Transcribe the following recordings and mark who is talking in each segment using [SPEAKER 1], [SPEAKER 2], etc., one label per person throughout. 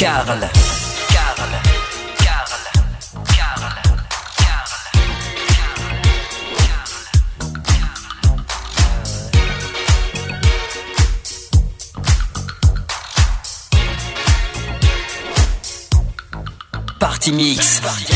[SPEAKER 1] Carl. Carl. Carl. Carl. Party Mix.
[SPEAKER 2] Party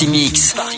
[SPEAKER 3] Party Mix.